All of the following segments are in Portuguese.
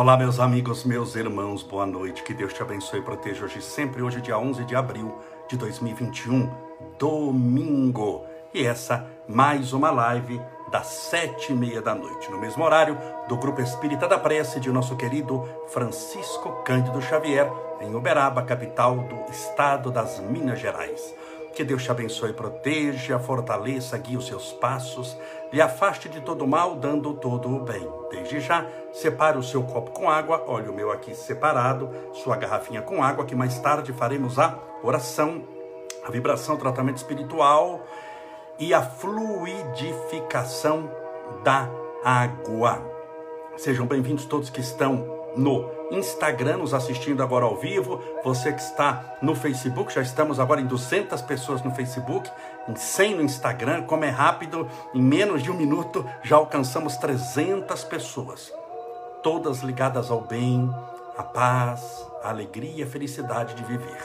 Olá, meus amigos, meus irmãos, boa noite. Que Deus te abençoe e proteja hoje sempre. Hoje, dia 11 de abril de 2021, domingo. E essa, mais uma live das sete e meia da noite, no mesmo horário do Grupo Espírita da Prece de nosso querido Francisco Cândido Xavier, em Uberaba, capital do estado das Minas Gerais. Que Deus te abençoe, proteja, fortaleça, guie os seus passos, lhe afaste de todo mal, dando todo o bem. Desde já, separe o seu copo com água, olha o meu aqui separado, sua garrafinha com água, que mais tarde faremos a oração, a vibração, o tratamento espiritual e a fluidificação da água. Sejam bem-vindos todos que estão no Instagram, nos assistindo agora ao vivo. Você que está no Facebook, já estamos agora em 200 pessoas no Facebook, em 100 no Instagram. Como é rápido, em menos de um minuto já alcançamos 300 pessoas. Todas ligadas ao bem, à paz, à alegria e à felicidade de viver.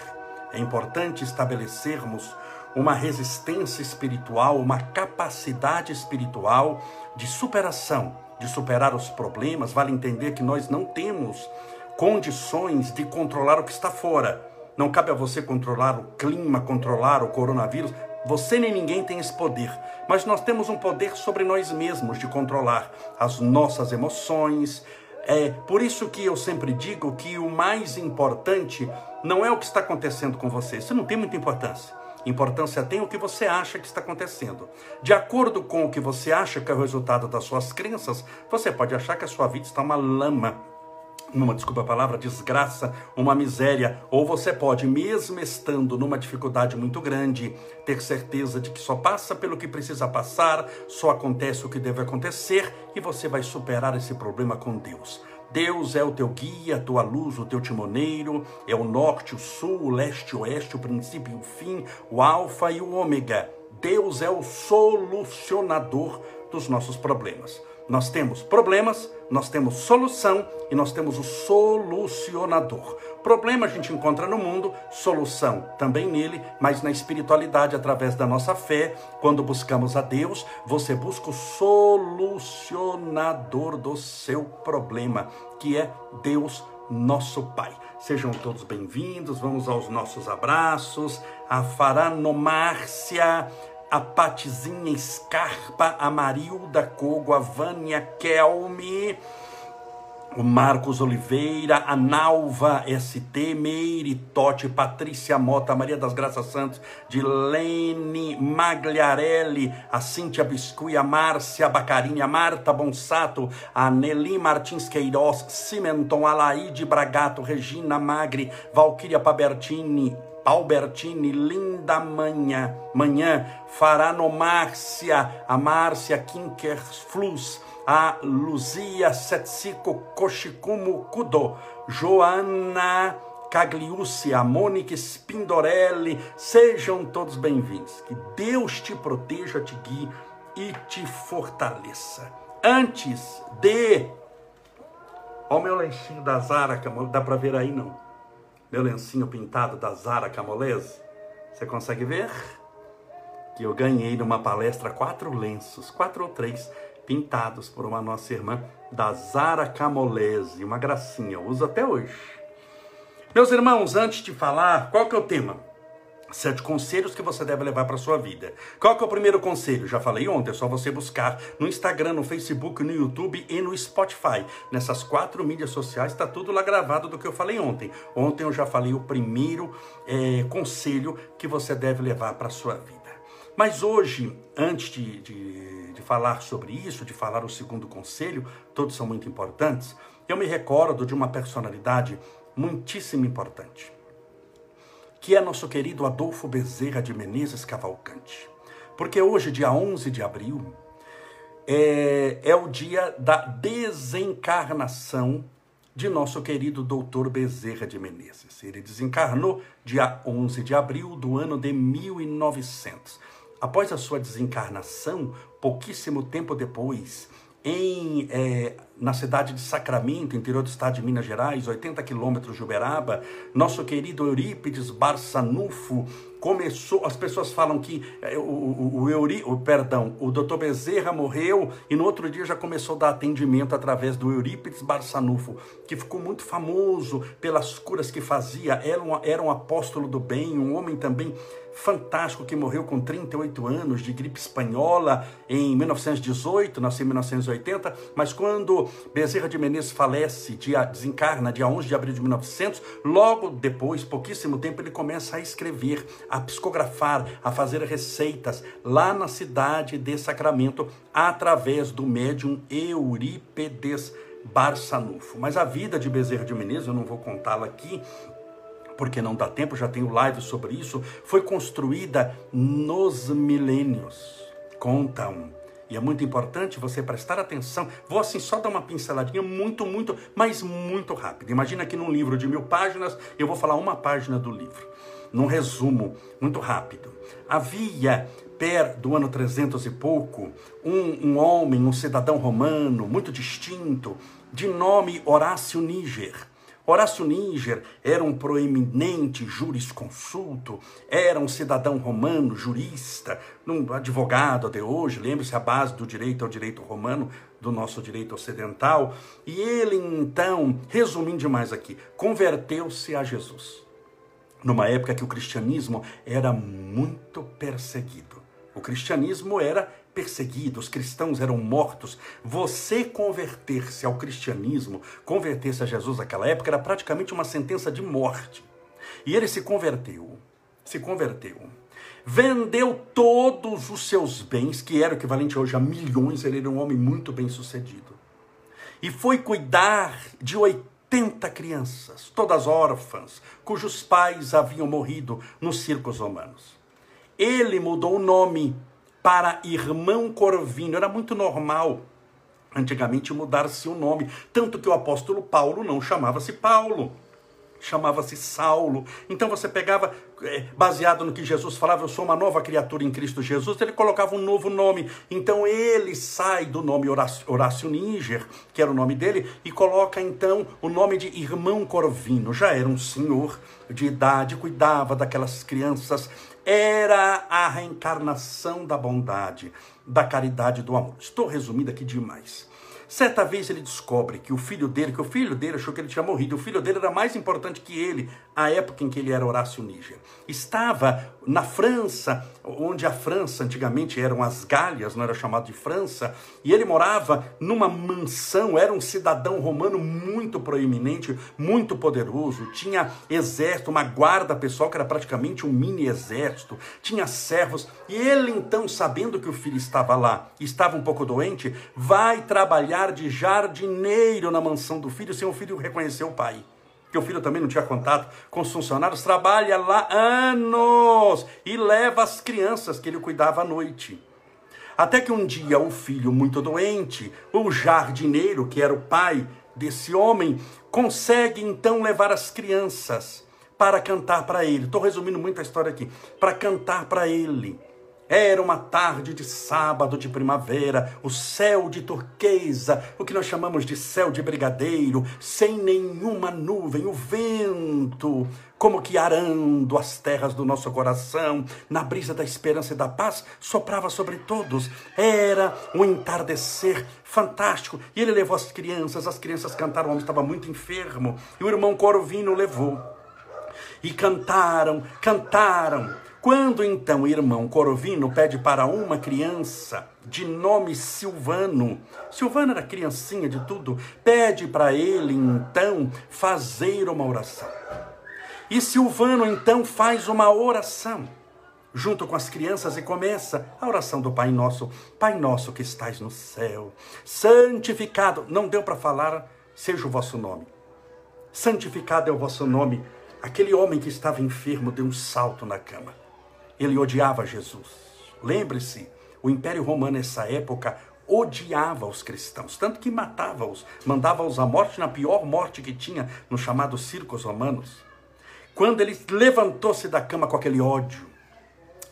É importante estabelecermos uma resistência espiritual, uma capacidade espiritual de superação de superar os problemas, vale entender que nós não temos condições de controlar o que está fora. Não cabe a você controlar o clima, controlar o coronavírus. Você nem ninguém tem esse poder, mas nós temos um poder sobre nós mesmos de controlar as nossas emoções. É por isso que eu sempre digo que o mais importante não é o que está acontecendo com você. Isso não tem muita importância. Importância tem o que você acha que está acontecendo. De acordo com o que você acha que é o resultado das suas crenças, você pode achar que a sua vida está uma lama uma, desculpa a palavra, desgraça, uma miséria, ou você pode, mesmo estando numa dificuldade muito grande, ter certeza de que só passa pelo que precisa passar, só acontece o que deve acontecer e você vai superar esse problema com Deus. Deus é o teu guia, a tua luz, o teu timoneiro, é o norte, o sul, o leste, o oeste, o princípio e o fim, o alfa e o ômega. Deus é o solucionador dos nossos problemas. Nós temos problemas, nós temos solução e nós temos o solucionador. Problema a gente encontra no mundo, solução também nele, mas na espiritualidade, através da nossa fé, quando buscamos a Deus, você busca o solucionador do seu problema, que é Deus nosso Pai. Sejam todos bem-vindos, vamos aos nossos abraços. A Faranomárcia a Patizinha Scarpa, a Marilda Cogo, a Vânia Kelme, o Marcos Oliveira, a Nalva ST, Meire Totti, Patrícia Mota, Maria das Graças Santos, Dilene Magliarelli, a Cíntia Biscuit, a Márcia Bacarini, a Marta Bonsato, a Nelly Martins Queiroz, Cimenton, Alaide Bragato, Regina Magri, Valquíria Pabertini, Albertine, linda manhã, manhã, Márcia, a Márcia Flus, a Luzia Setsico Koshikumu Kudo, Joana Cagliucci, a Mônica Spindorelli, sejam todos bem-vindos. Que Deus te proteja, te guie e te fortaleça. Antes de. Olha o meu lenchinho da Zara, dá para ver aí não? Meu lencinho pintado da Zara Camolese. Você consegue ver? Que eu ganhei numa palestra quatro lenços, quatro ou três, pintados por uma nossa irmã da Zara Camolese. Uma gracinha, eu uso até hoje. Meus irmãos, antes de falar, qual que é o tema? Sete conselhos que você deve levar para sua vida. Qual que é o primeiro conselho? Já falei ontem, é só você buscar no Instagram, no Facebook, no YouTube e no Spotify. Nessas quatro mídias sociais está tudo lá gravado do que eu falei ontem. Ontem eu já falei o primeiro é, conselho que você deve levar para sua vida. Mas hoje, antes de, de, de falar sobre isso, de falar o segundo conselho, todos são muito importantes, eu me recordo de uma personalidade muitíssimo importante que é nosso querido Adolfo Bezerra de Menezes Cavalcante. Porque hoje, dia 11 de abril, é, é o dia da desencarnação de nosso querido doutor Bezerra de Menezes. Ele desencarnou dia 11 de abril do ano de 1900. Após a sua desencarnação, pouquíssimo tempo depois, em, é, na cidade de Sacramento, interior do estado de Minas Gerais, 80 quilômetros de Uberaba, nosso querido Eurípides Barçanufo começou, as pessoas falam que é, o, o, o, perdão, o doutor Bezerra morreu e no outro dia já começou a dar atendimento através do Eurípides Barçanufo, que ficou muito famoso pelas curas que fazia, era um, era um apóstolo do bem, um homem também fantástico que morreu com 38 anos de gripe espanhola em 1918, nasceu em 1980, mas quando Bezerra de Menezes falece, dia, desencarna dia 11 de abril de 1900, logo depois, pouquíssimo tempo, ele começa a escrever, a psicografar, a fazer receitas lá na cidade de Sacramento, através do médium Eurípedes Barçanufo. Mas a vida de Bezerra de Menezes, eu não vou contá-la aqui, porque não dá tempo, já tenho live sobre isso, foi construída nos milênios. Contam. E é muito importante você prestar atenção. Vou assim só dar uma pinceladinha muito, muito, mas muito rápido. Imagina que num livro de mil páginas, eu vou falar uma página do livro. Num resumo, muito rápido. Havia per do ano 300 e pouco, um, um homem, um cidadão romano, muito distinto, de nome Horácio Níger Horácio Níger era um proeminente jurisconsulto, era um cidadão romano, jurista, um advogado até hoje, lembre-se, a base do direito é o direito romano, do nosso direito ocidental. E ele então, resumindo demais aqui, converteu-se a Jesus. Numa época que o cristianismo era muito perseguido. O cristianismo era perseguido, os cristãos eram mortos. Você converter-se ao cristianismo, converter-se a Jesus naquela época, era praticamente uma sentença de morte. E ele se converteu, se converteu. Vendeu todos os seus bens, que era o equivalente hoje a milhões, ele era um homem muito bem sucedido. E foi cuidar de 80 crianças, todas órfãs, cujos pais haviam morrido nos circos romanos. Ele mudou o nome para irmão Corvino. Era muito normal antigamente mudar-se o nome, tanto que o apóstolo Paulo não chamava-se Paulo, chamava-se Saulo. Então você pegava, é, baseado no que Jesus falava, eu sou uma nova criatura em Cristo Jesus, ele colocava um novo nome. Então ele sai do nome Horácio, Horácio Níger, que era o nome dele, e coloca então o nome de irmão Corvino. Já era um senhor de idade, cuidava daquelas crianças era a reencarnação da bondade, da caridade, do amor. Estou resumindo aqui demais. Certa vez ele descobre que o filho dele, que o filho dele achou que ele tinha morrido, o filho dele era mais importante que ele, a época em que ele era Horácio Níger. Estava na França, onde a França antigamente eram as Galhas, não era chamado de França, e ele morava numa mansão, era um cidadão romano muito proeminente, muito poderoso, tinha exército, uma guarda pessoal que era praticamente um mini exército, tinha servos, e ele então, sabendo que o filho estava lá, estava um pouco doente, vai trabalhar de jardineiro na mansão do filho, sem o filho reconhecer o pai que o filho também não tinha contato com os funcionários, trabalha lá anos e leva as crianças que ele cuidava à noite. Até que um dia o filho, muito doente, o jardineiro, que era o pai desse homem, consegue então levar as crianças para cantar para ele. Estou resumindo muito a história aqui. Para cantar para ele. Era uma tarde de sábado de primavera, o céu de turquesa, o que nós chamamos de céu de brigadeiro, sem nenhuma nuvem, o vento, como que arando as terras do nosso coração, na brisa da esperança e da paz, soprava sobre todos. Era um entardecer fantástico. E ele levou as crianças, as crianças cantaram, o homem estava muito enfermo, e o irmão Corvino levou. E cantaram, cantaram quando então o irmão Corvino pede para uma criança de nome Silvano, Silvano era criancinha de tudo, pede para ele então fazer uma oração. E Silvano então faz uma oração junto com as crianças e começa a oração do Pai Nosso. Pai Nosso que estais no céu, santificado, não deu para falar, seja o vosso nome. Santificado é o vosso nome. Aquele homem que estava enfermo deu um salto na cama ele odiava Jesus. Lembre-se, o Império Romano nessa época odiava os cristãos, tanto que matava-os, mandava-os à morte na pior morte que tinha nos chamados circos romanos. Quando ele levantou-se da cama com aquele ódio,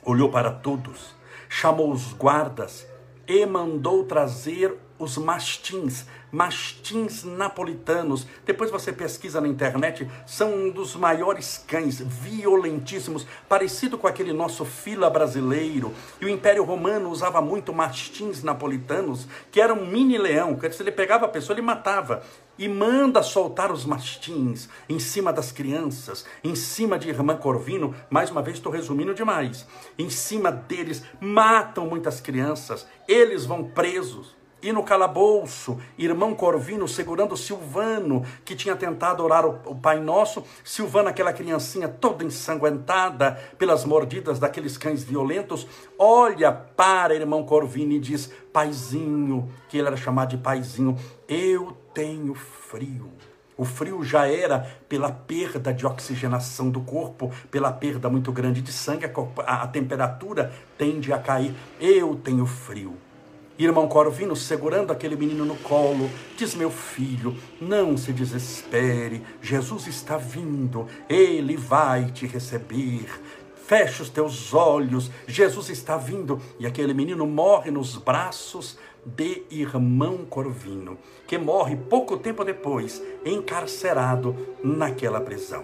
olhou para todos, chamou os guardas e mandou trazer os mastins, mastins napolitanos. Depois você pesquisa na internet, são um dos maiores cães, violentíssimos, parecido com aquele nosso fila brasileiro. E o Império Romano usava muito mastins napolitanos, que eram um mini leão, que se ele pegava a pessoa, ele matava e manda soltar os mastins em cima das crianças, em cima de Irmã Corvino. Mais uma vez, estou resumindo demais. Em cima deles, matam muitas crianças, eles vão presos. E no calabouço, irmão Corvino segurando Silvano, que tinha tentado orar o, Pai Nosso. Silvano, aquela criancinha toda ensanguentada pelas mordidas daqueles cães violentos, olha para irmão Corvino e diz: Paizinho, que ele era chamado de Paizinho, eu tenho frio. O frio já era pela perda de oxigenação do corpo, pela perda muito grande de sangue, a, a temperatura tende a cair. Eu tenho frio. Irmão Corvino, segurando aquele menino no colo, diz: Meu filho, não se desespere, Jesus está vindo, ele vai te receber. Feche os teus olhos, Jesus está vindo. E aquele menino morre nos braços de irmão Corvino, que morre pouco tempo depois, encarcerado naquela prisão.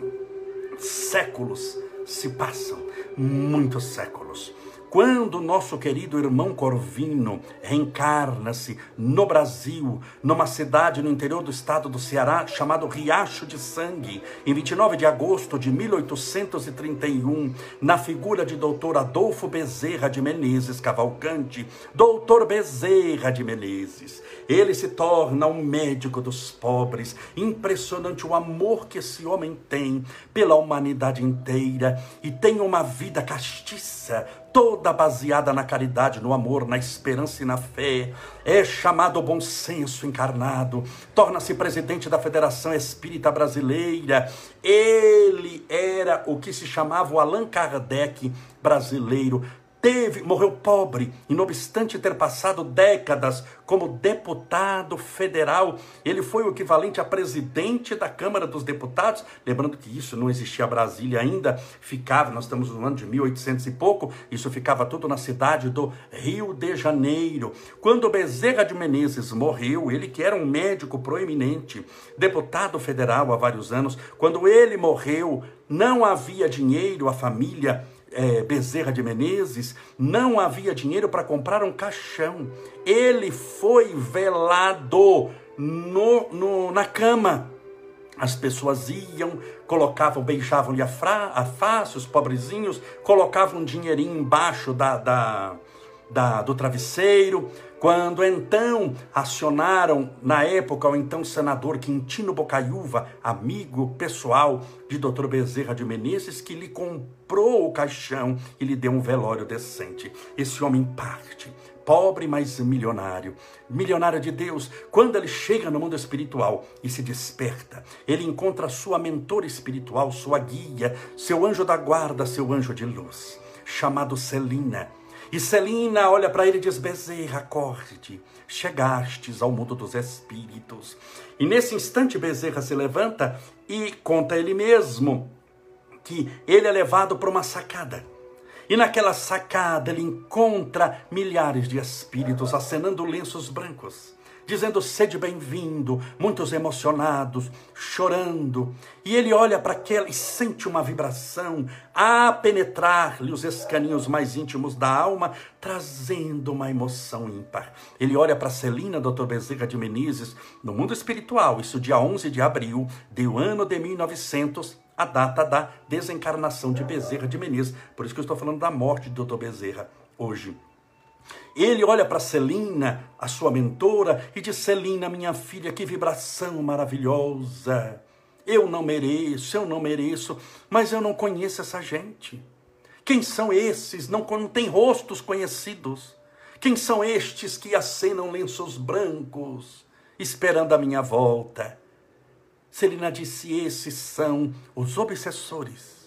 Séculos se passam, muitos séculos. Quando nosso querido irmão Corvino reencarna-se no Brasil, numa cidade no interior do estado do Ceará chamado Riacho de Sangue, em 29 de agosto de 1831, na figura de doutor Adolfo Bezerra de Menezes Cavalcante, doutor Bezerra de Menezes, ele se torna um médico dos pobres. Impressionante o amor que esse homem tem pela humanidade inteira e tem uma vida castiça, toda baseada na caridade, no amor, na esperança e na fé. É chamado bom senso encarnado, torna-se presidente da Federação Espírita Brasileira. Ele era o que se chamava o Allan Kardec brasileiro, teve, morreu pobre, e não obstante ter passado décadas como deputado federal, ele foi o equivalente a presidente da Câmara dos Deputados, lembrando que isso não existia Brasília ainda, ficava, nós estamos no ano de 1800 e pouco, isso ficava tudo na cidade do Rio de Janeiro. Quando Bezerra de Menezes morreu, ele que era um médico proeminente, deputado federal há vários anos, quando ele morreu, não havia dinheiro, a família é, Bezerra de Menezes, não havia dinheiro para comprar um caixão. Ele foi velado no, no, na cama. As pessoas iam, colocavam, beijavam-lhe a, a face, os pobrezinhos, colocavam um dinheirinho embaixo da, da, da, do travesseiro. Quando então acionaram, na época, o então senador Quintino Bocaiúva, amigo pessoal de Dr. Bezerra de Menezes, que lhe comprou o caixão e lhe deu um velório decente. Esse homem parte, pobre, mas milionário. Milionário de Deus, quando ele chega no mundo espiritual e se desperta, ele encontra sua mentora espiritual, sua guia, seu anjo da guarda, seu anjo de luz, chamado Celina e Celina olha para ele e diz: Bezerra, acorde, chegastes ao mundo dos espíritos. E nesse instante, Bezerra se levanta e conta ele mesmo que ele é levado para uma sacada. E naquela sacada ele encontra milhares de espíritos acenando lenços brancos dizendo: Sede bem-vindo, muitos emocionados, chorando. E ele olha para aquela e sente uma vibração a penetrar-lhe os escaninhos mais íntimos da alma, trazendo uma emoção ímpar. Ele olha para Celina, Dr. Bezerra de Menezes, no mundo espiritual, isso dia 11 de abril do ano de 1900, a data da desencarnação de Bezerra de Menezes. Por isso que eu estou falando da morte de Dr. Bezerra hoje. Ele olha para Celina, a sua mentora, e diz: Celina, minha filha, que vibração maravilhosa. Eu não mereço, eu não mereço, mas eu não conheço essa gente. Quem são esses? Não, não tem rostos conhecidos. Quem são estes que acenam lenços brancos, esperando a minha volta? Celina disse: Esses são os obsessores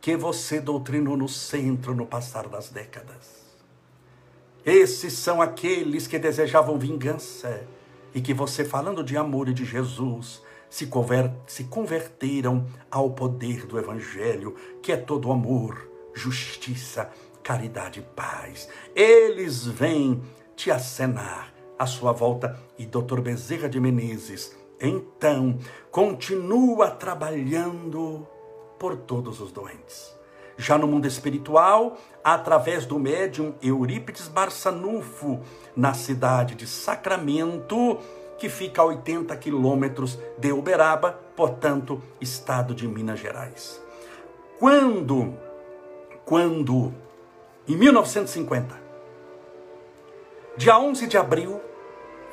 que você doutrinou no centro no passar das décadas. Esses são aqueles que desejavam vingança e que você, falando de amor e de Jesus, se, conver se converteram ao poder do Evangelho, que é todo amor, justiça, caridade e paz. Eles vêm te acenar à sua volta. E Dr. Bezerra de Menezes, então, continua trabalhando por todos os doentes. Já no mundo espiritual, através do médium Eurípides Barçanufo, na cidade de Sacramento, que fica a 80 quilômetros de Uberaba, portanto, estado de Minas Gerais. Quando, quando, em 1950, dia 11 de abril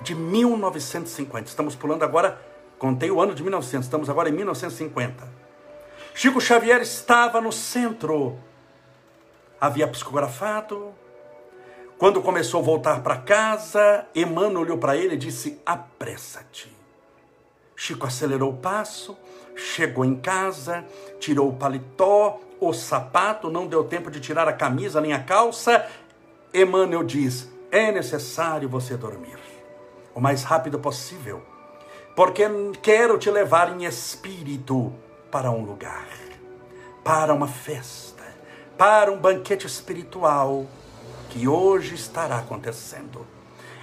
de 1950, estamos pulando agora, contei o ano de 1900, estamos agora em 1950. Chico Xavier estava no centro, havia psicografado. Quando começou a voltar para casa, Emmanuel olhou para ele e disse: Apressa-te. Chico acelerou o passo, chegou em casa, tirou o paletó, o sapato, não deu tempo de tirar a camisa nem a calça. Emmanuel diz: É necessário você dormir o mais rápido possível, porque quero te levar em espírito para um lugar, para uma festa, para um banquete espiritual que hoje estará acontecendo.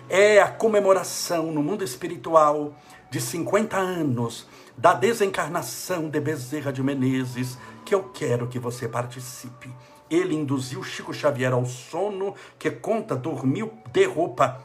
É a comemoração no mundo espiritual de 50 anos da desencarnação de Bezerra de Menezes, que eu quero que você participe. Ele induziu Chico Xavier ao sono, que conta dormiu de roupa.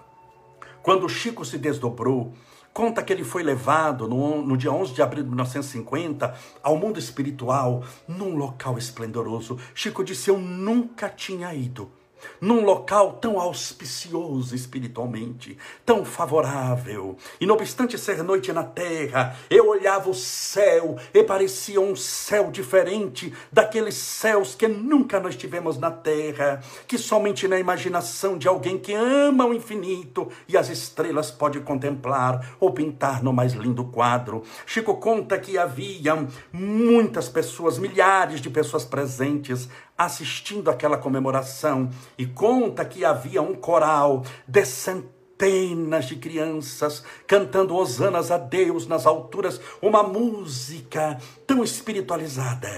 Quando Chico se desdobrou, Conta que ele foi levado no, no, dia 11 de abril de 1950 ao mundo espiritual, num local esplendoroso. Chico disse: Eu nunca tinha ido num local tão auspicioso espiritualmente, tão favorável. E não obstante ser noite na terra, eu olhava o céu e parecia um céu diferente daqueles céus que nunca nós tivemos na terra, que somente na imaginação de alguém que ama o infinito e as estrelas pode contemplar ou pintar no mais lindo quadro. Chico conta que havia muitas pessoas, milhares de pessoas presentes assistindo aquela comemoração e conta que havia um coral de centenas de crianças cantando hosanas a Deus nas alturas, uma música tão espiritualizada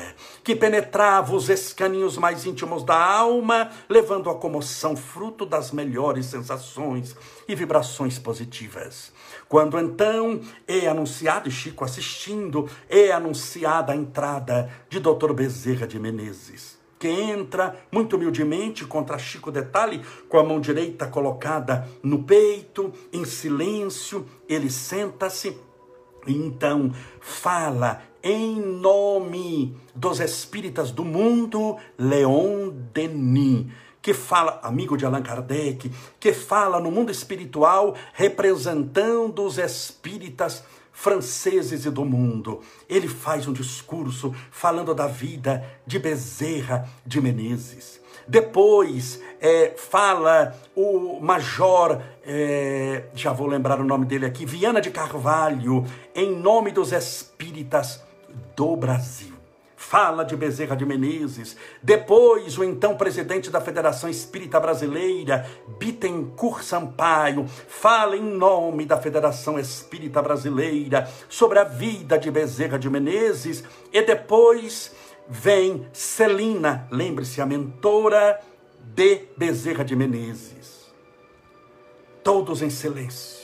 que penetrava os escaninhos mais íntimos da alma, levando a comoção fruto das melhores sensações e vibrações positivas. Quando então é anunciado, Chico assistindo, é anunciada a entrada de Dr. Bezerra de Menezes que entra muito humildemente contra Chico Detalhe, com a mão direita colocada no peito, em silêncio, ele senta-se então fala em nome dos espíritas do mundo, Leon Denis que fala, amigo de Allan Kardec, que fala no mundo espiritual representando os espíritas franceses e do mundo. Ele faz um discurso falando da vida de Bezerra de Menezes. Depois é, fala o major, é, já vou lembrar o nome dele aqui, Viana de Carvalho, em nome dos espíritas do Brasil fala de Bezerra de Menezes. Depois, o então presidente da Federação Espírita Brasileira, Bittencourt Sampaio, fala em nome da Federação Espírita Brasileira sobre a vida de Bezerra de Menezes. E depois vem Celina, lembre-se, a mentora de Bezerra de Menezes. Todos em silêncio.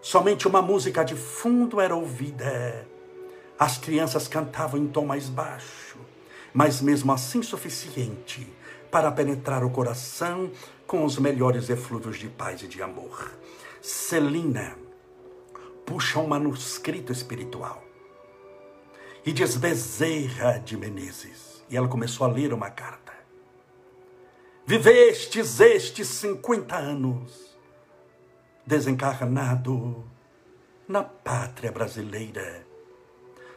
Somente uma música de fundo era ouvida as crianças cantavam em tom mais baixo, mas mesmo assim suficiente para penetrar o coração com os melhores eflúvios de paz e de amor. Celina puxa um manuscrito espiritual e diz Bezerra de Menezes. E ela começou a ler uma carta. Vivestes estes 50 anos desencarnado na pátria brasileira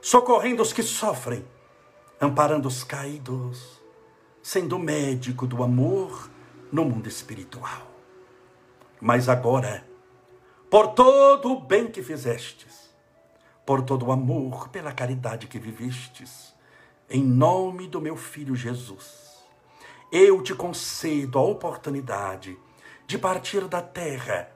socorrendo os que sofrem, amparando os caídos, sendo médico do amor no mundo espiritual. Mas agora, por todo o bem que fizestes, por todo o amor, pela caridade que vivistes, em nome do meu filho Jesus, eu te concedo a oportunidade de partir da terra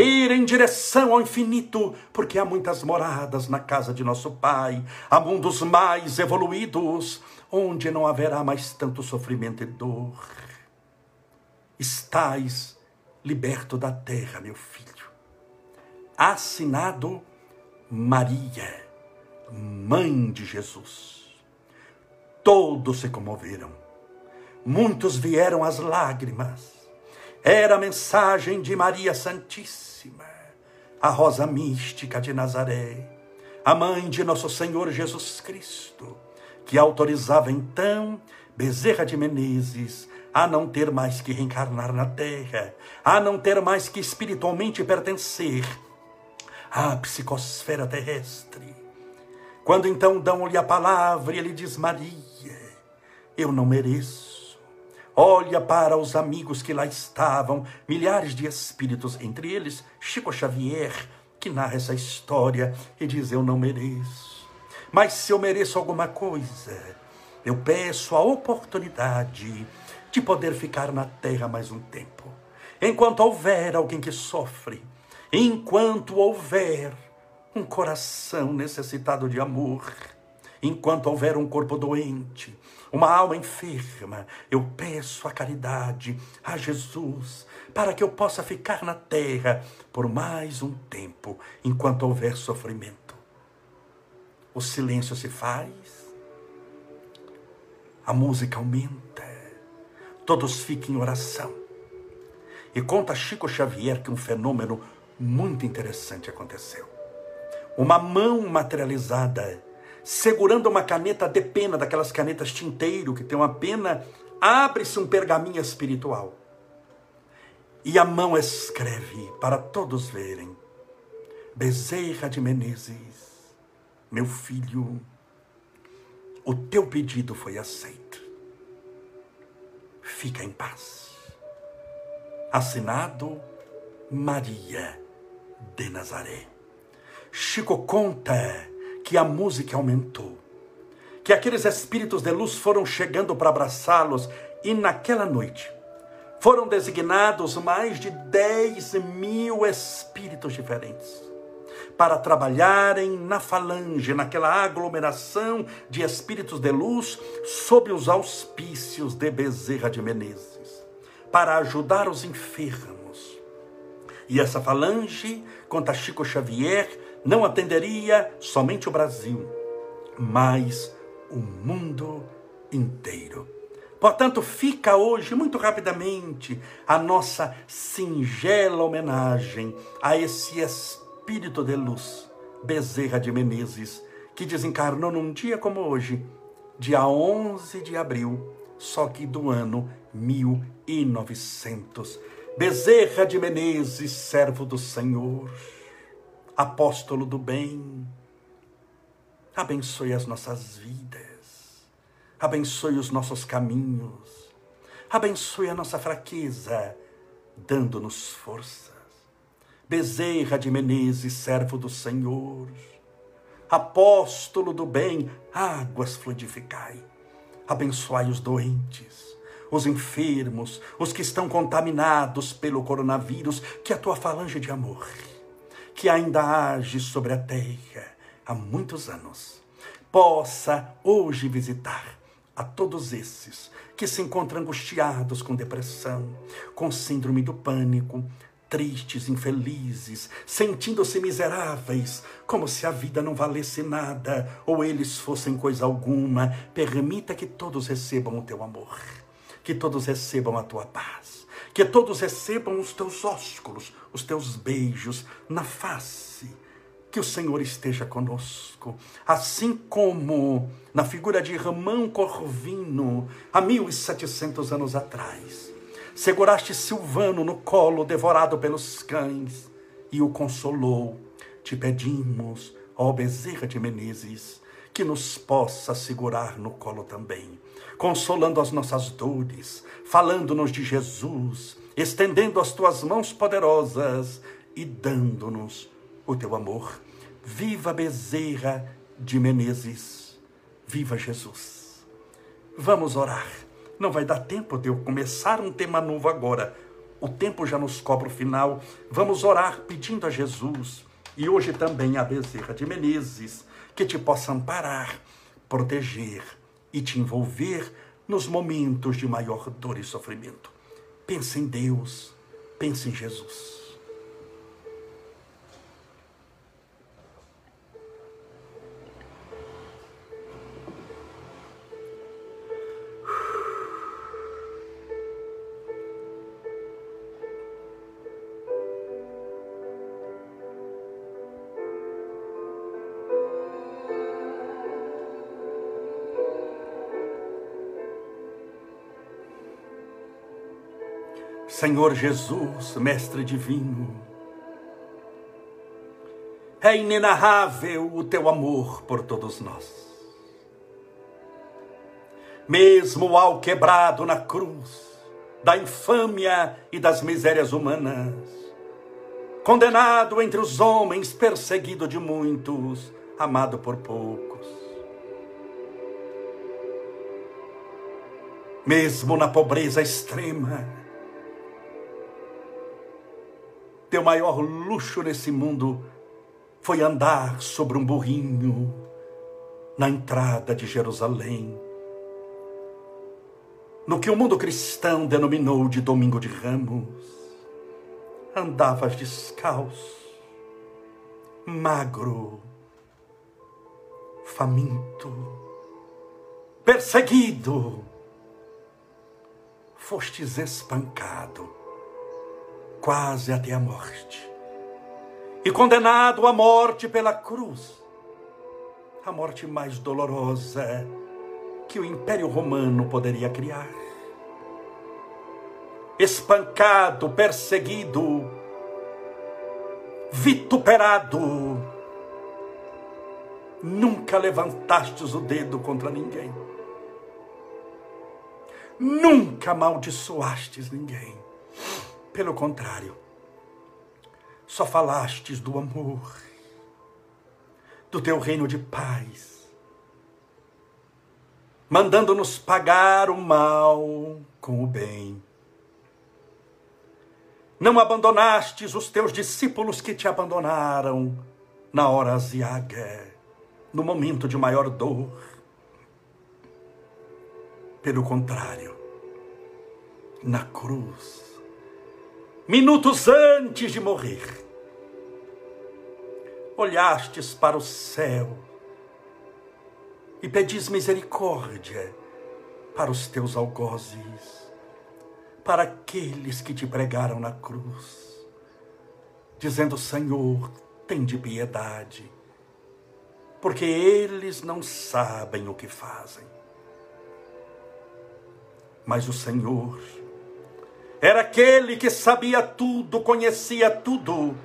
ir em direção ao infinito, porque há muitas moradas na casa de nosso Pai, há mundos mais evoluídos, onde não haverá mais tanto sofrimento e dor. Estais liberto da terra, meu filho. Assinado Maria, mãe de Jesus. Todos se comoveram. Muitos vieram às lágrimas. Era a mensagem de Maria Santíssima, a rosa mística de Nazaré, a mãe de nosso Senhor Jesus Cristo, que autorizava então Bezerra de Menezes a não ter mais que reencarnar na terra, a não ter mais que espiritualmente pertencer à psicosfera terrestre. Quando então dão-lhe a palavra ele diz: Maria, eu não mereço. Olha para os amigos que lá estavam, milhares de espíritos, entre eles Chico Xavier, que narra essa história e diz: Eu não mereço. Mas se eu mereço alguma coisa, eu peço a oportunidade de poder ficar na terra mais um tempo. Enquanto houver alguém que sofre, enquanto houver um coração necessitado de amor, enquanto houver um corpo doente, uma alma enferma, eu peço a caridade a Jesus para que eu possa ficar na terra por mais um tempo, enquanto houver sofrimento. O silêncio se faz, a música aumenta, todos ficam em oração. E conta Chico Xavier que um fenômeno muito interessante aconteceu. Uma mão materializada segurando uma caneta de pena, daquelas canetas tinteiro que tem uma pena, abre-se um pergaminho espiritual. E a mão escreve para todos verem: Bezerra de Menezes, meu filho, o teu pedido foi aceito. Fica em paz. Assinado Maria de Nazaré. Chico conta que a música aumentou, que aqueles espíritos de luz foram chegando para abraçá-los e naquela noite foram designados mais de 10 mil espíritos diferentes para trabalharem na falange, naquela aglomeração de espíritos de luz, sob os auspícios de Bezerra de Menezes, para ajudar os enfermos. E essa falange, conta Chico Xavier, não atenderia somente o Brasil, mas o mundo inteiro. Portanto, fica hoje, muito rapidamente, a nossa singela homenagem a esse espírito de luz, Bezerra de Menezes, que desencarnou num dia como hoje, dia 11 de abril, só que do ano 1900. Bezerra de Menezes, servo do Senhor apóstolo do bem, abençoe as nossas vidas, abençoe os nossos caminhos, abençoe a nossa fraqueza, dando-nos forças. Bezerra de Menezes, servo do Senhor, apóstolo do bem, águas fluidificai, abençoai os doentes, os enfermos, os que estão contaminados pelo coronavírus, que a tua falange de amor que ainda age sobre a terra há muitos anos, possa hoje visitar a todos esses que se encontram angustiados com depressão, com síndrome do pânico, tristes, infelizes, sentindo-se miseráveis, como se a vida não valesse nada ou eles fossem coisa alguma. Permita que todos recebam o teu amor, que todos recebam a tua paz que todos recebam os teus ósculos, os teus beijos na face. Que o Senhor esteja conosco, assim como na figura de Ramão Corvino, há mil e setecentos anos atrás. Seguraste Silvano no colo, devorado pelos cães, e o consolou. Te pedimos, ó Bezerra de Menezes, que nos possa segurar no colo também, consolando as nossas dores, falando-nos de Jesus, estendendo as tuas mãos poderosas e dando-nos o teu amor. Viva Bezerra de Menezes, viva Jesus. Vamos orar. Não vai dar tempo de eu começar um tema novo agora. O tempo já nos cobra o final. Vamos orar pedindo a Jesus e hoje também a Bezerra de Menezes que te possa amparar, proteger e te envolver nos momentos de maior dor e sofrimento. Pensa em Deus, Pense em Jesus. Senhor Jesus, Mestre Divino, é inenarrável o teu amor por todos nós. Mesmo ao quebrado na cruz, da infâmia e das misérias humanas, condenado entre os homens, perseguido de muitos, amado por poucos. Mesmo na pobreza extrema, teu maior luxo nesse mundo foi andar sobre um burrinho na entrada de Jerusalém. No que o mundo cristão denominou de Domingo de Ramos, andavas descalço, magro, faminto, perseguido, fostes espancado quase até a morte. E condenado à morte pela cruz, a morte mais dolorosa que o Império Romano poderia criar. Espancado, perseguido, vituperado, nunca levantastes o dedo contra ninguém. Nunca amaldiçoastes ninguém. Pelo contrário, só falastes do amor, do teu reino de paz, mandando-nos pagar o mal com o bem. Não abandonastes os teus discípulos que te abandonaram na hora aziaga, no momento de maior dor. Pelo contrário, na cruz, minutos antes de morrer, olhastes para o céu e pedis misericórdia para os teus algozes, para aqueles que te pregaram na cruz, dizendo: Senhor, tem de piedade, porque eles não sabem o que fazem. Mas o Senhor, era aquele que sabia tudo, conhecia tudo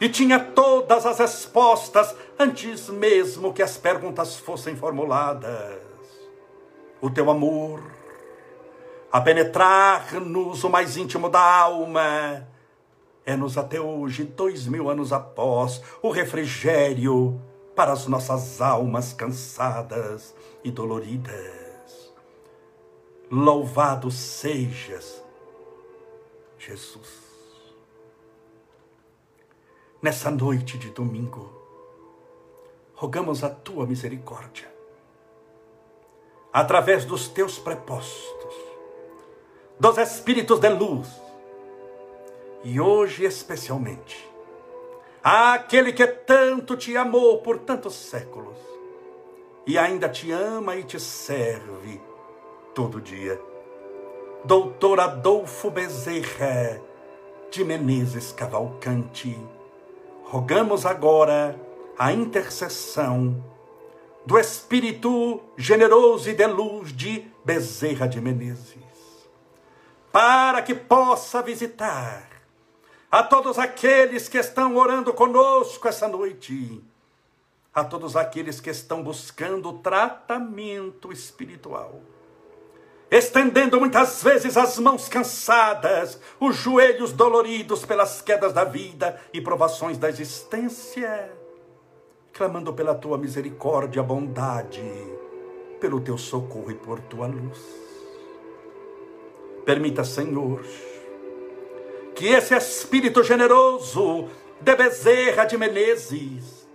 e tinha todas as respostas antes mesmo que as perguntas fossem formuladas. O teu amor, a penetrar-nos o mais íntimo da alma, é-nos até hoje, dois mil anos após, o refrigério para as nossas almas cansadas e doloridas. Louvado sejas Jesus. Nessa noite de domingo, rogamos a tua misericórdia, através dos teus prepostos, dos espíritos de luz, e hoje especialmente, àquele que tanto te amou por tantos séculos e ainda te ama e te serve todo dia doutor Adolfo Bezerra de Menezes Cavalcante, rogamos agora a intercessão do Espírito generoso e de luz de Bezerra de Menezes, para que possa visitar a todos aqueles que estão orando conosco essa noite, a todos aqueles que estão buscando tratamento espiritual estendendo muitas vezes as mãos cansadas, os joelhos doloridos pelas quedas da vida e provações da existência, clamando pela tua misericórdia, bondade, pelo teu socorro e por tua luz. Permita, Senhor, que esse Espírito generoso de Bezerra de Menezes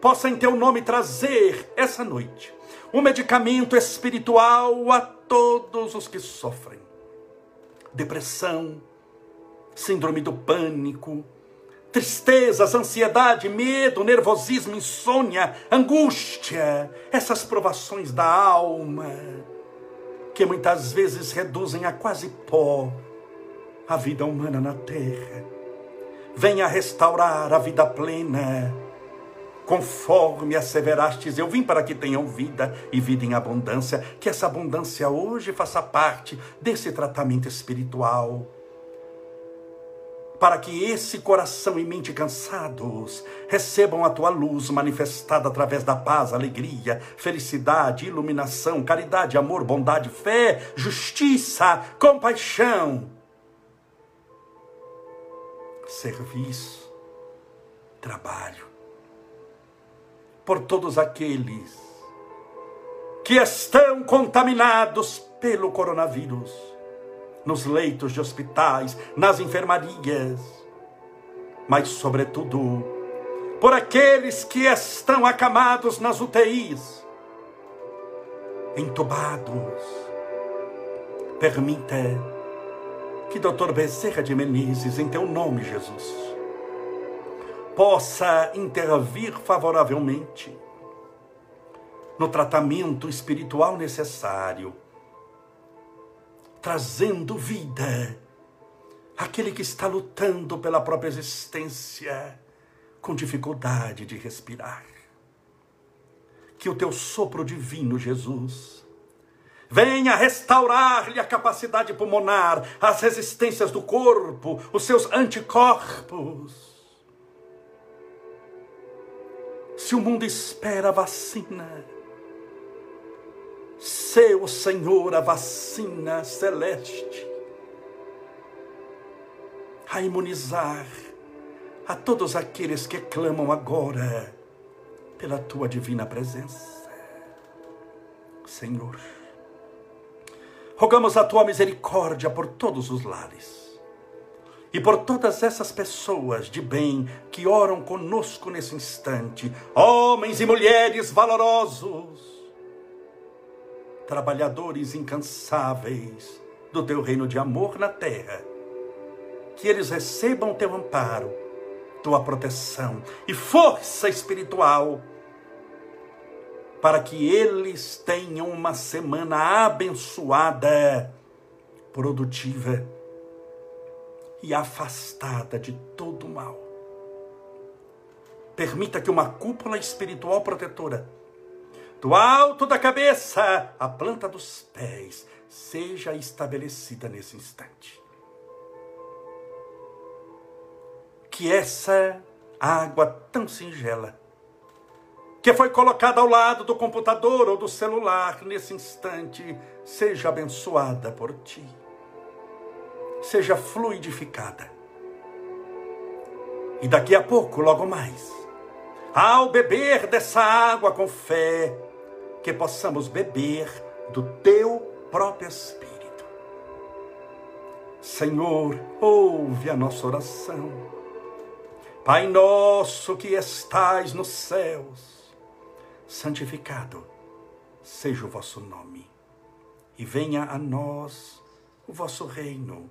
possa em teu nome trazer essa noite um medicamento espiritual a todos os que sofrem. Depressão, síndrome do pânico, tristezas, ansiedade, medo, nervosismo, insônia, angústia, essas provações da alma, que muitas vezes reduzem a quase pó a vida humana na terra. Venha restaurar a vida plena, conforme asseverastes, eu vim para que tenham vida e vida em abundância, que essa abundância hoje faça parte desse tratamento espiritual. Para que esse coração e mente cansados recebam a tua luz manifestada através da paz, alegria, felicidade, iluminação, caridade, amor, bondade, fé, justiça, compaixão, serviço, trabalho. Por todos aqueles que estão contaminados pelo coronavírus nos leitos de hospitais, nas enfermarias, mas, sobretudo, por aqueles que estão acamados nas UTIs, entubados. Permita que Dr. Bezerra de Menezes, em teu nome, Jesus, possa intervir favoravelmente no tratamento espiritual necessário trazendo vida àquele que está lutando pela própria existência com dificuldade de respirar. Que o teu sopro divino, Jesus, venha restaurar-lhe a capacidade pulmonar, as resistências do corpo, os seus anticorpos. Se o mundo espera a vacina, seu Senhor a vacina celeste a imunizar a todos aqueles que clamam agora pela tua divina presença. Senhor, rogamos a tua misericórdia por todos os lares e por todas essas pessoas de bem que oram conosco nesse instante, homens e mulheres valorosos trabalhadores incansáveis do teu reino de amor na terra, que eles recebam teu amparo, tua proteção e força espiritual, para que eles tenham uma semana abençoada, produtiva e afastada de todo mal. Permita que uma cúpula espiritual protetora do alto da cabeça à planta dos pés, seja estabelecida nesse instante. Que essa água tão singela, que foi colocada ao lado do computador ou do celular nesse instante, seja abençoada por ti, seja fluidificada. E daqui a pouco, logo mais, ao beber dessa água com fé, que possamos beber do teu próprio Espírito. Senhor, ouve a nossa oração. Pai nosso que estais nos céus, santificado seja o vosso nome, e venha a nós o vosso reino,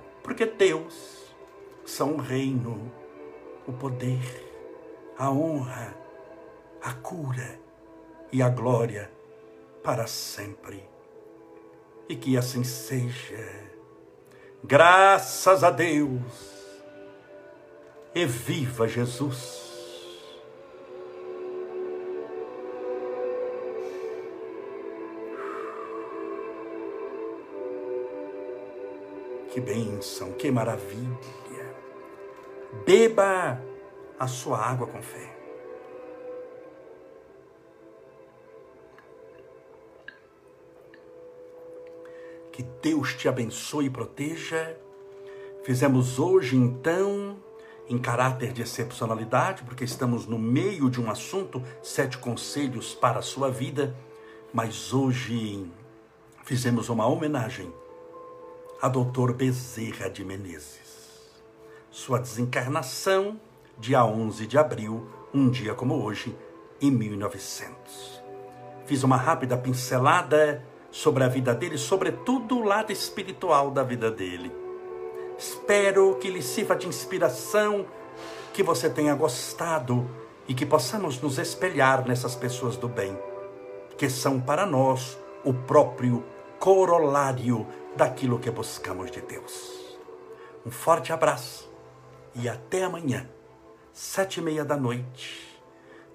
porque Deus são o reino, o poder, a honra a cura e a glória para sempre. E que assim seja. Graças a Deus. E viva Jesus. Que bênção, que maravilha. Beba a sua água com fé. Que Deus te abençoe e proteja. Fizemos hoje, então, em caráter de excepcionalidade, porque estamos no meio de um assunto, sete conselhos para a sua vida, mas hoje fizemos uma homenagem a Dr. Bezerra de Menezes. Sua desencarnação, dia 11 de abril, um dia como hoje, em 1900. Fiz uma rápida pincelada sobre a vida dele, sobretudo o lado espiritual da vida dele. Espero que lhe sirva de inspiração, que você tenha gostado e que possamos nos espelhar nessas pessoas do bem, que são para nós o próprio corolário daquilo que buscamos de Deus. Um forte abraço e até amanhã, sete e meia da noite,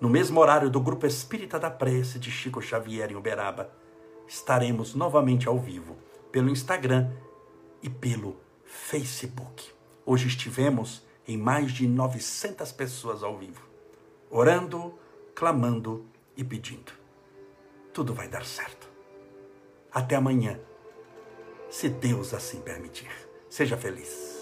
no mesmo horário do Grupo Espírita da Prece de Chico Xavier em Uberaba, estaremos novamente ao vivo pelo Instagram e pelo Facebook. Hoje estivemos em mais de 900 pessoas ao vivo, orando, clamando e pedindo. Tudo vai dar certo. Até amanhã se Deus assim permitir. Seja feliz.